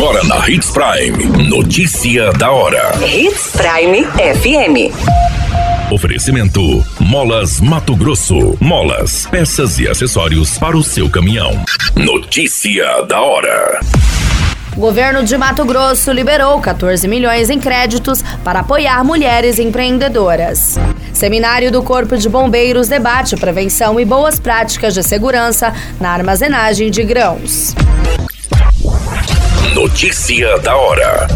Agora na Hits Prime. Notícia da hora. Hits Prime FM. Oferecimento: Molas Mato Grosso. Molas, peças e acessórios para o seu caminhão. Notícia da hora. O governo de Mato Grosso liberou 14 milhões em créditos para apoiar mulheres empreendedoras. Seminário do Corpo de Bombeiros debate prevenção e boas práticas de segurança na armazenagem de grãos. Notícia da hora.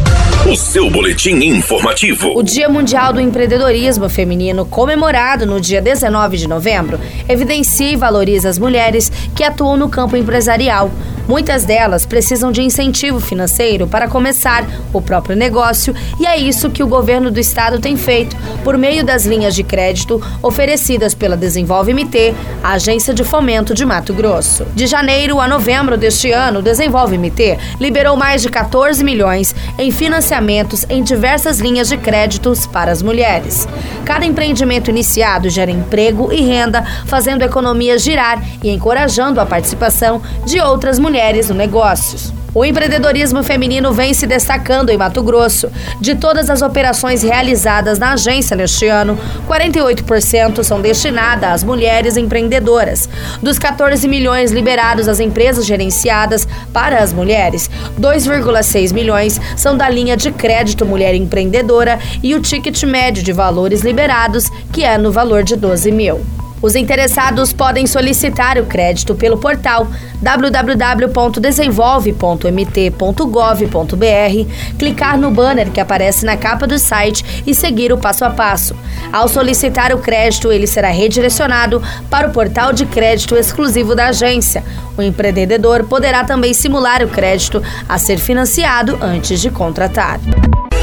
O seu boletim informativo. O Dia Mundial do Empreendedorismo Feminino, comemorado no dia 19 de novembro, evidencia e valoriza as mulheres que atuam no campo empresarial Muitas delas precisam de incentivo financeiro para começar o próprio negócio e é isso que o governo do estado tem feito por meio das linhas de crédito oferecidas pela Desenvolve MT, a agência de fomento de Mato Grosso. De janeiro a novembro deste ano, Desenvolve MT liberou mais de 14 milhões em financiamentos em diversas linhas de créditos para as mulheres. Cada empreendimento iniciado gera emprego e renda, fazendo a economia girar e encorajando a participação de outras mulheres no negócios. O empreendedorismo feminino vem se destacando em Mato Grosso. De todas as operações realizadas na agência neste ano, 48% são destinadas às mulheres empreendedoras. Dos 14 milhões liberados às empresas gerenciadas para as mulheres, 2,6 milhões são da linha de crédito Mulher Empreendedora e o ticket médio de valores liberados, que é no valor de 12 mil. Os interessados podem solicitar o crédito pelo portal www.desenvolve.mt.gov.br, clicar no banner que aparece na capa do site e seguir o passo a passo. Ao solicitar o crédito, ele será redirecionado para o portal de crédito exclusivo da agência. O empreendedor poderá também simular o crédito a ser financiado antes de contratar.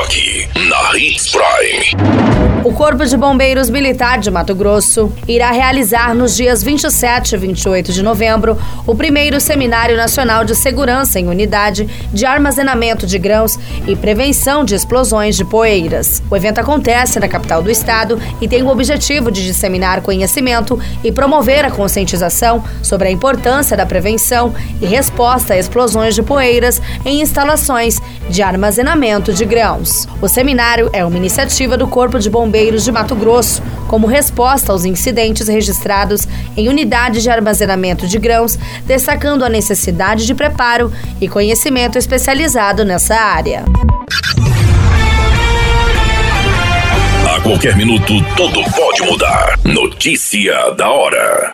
Aqui, na Hits Prime. O Corpo de Bombeiros Militar de Mato Grosso irá realizar nos dias 27 e 28 de novembro o primeiro Seminário Nacional de Segurança em Unidade de Armazenamento de Grãos e Prevenção de Explosões de Poeiras. O evento acontece na capital do estado e tem o objetivo de disseminar conhecimento e promover a conscientização sobre a importância da prevenção e resposta a explosões de poeiras em instalações de armazenamento de grãos. O seminário é uma iniciativa do Corpo de Bombeiros de Mato Grosso, como resposta aos incidentes registrados em unidades de armazenamento de grãos, destacando a necessidade de preparo e conhecimento especializado nessa área. A qualquer minuto, tudo pode mudar. Notícia da hora.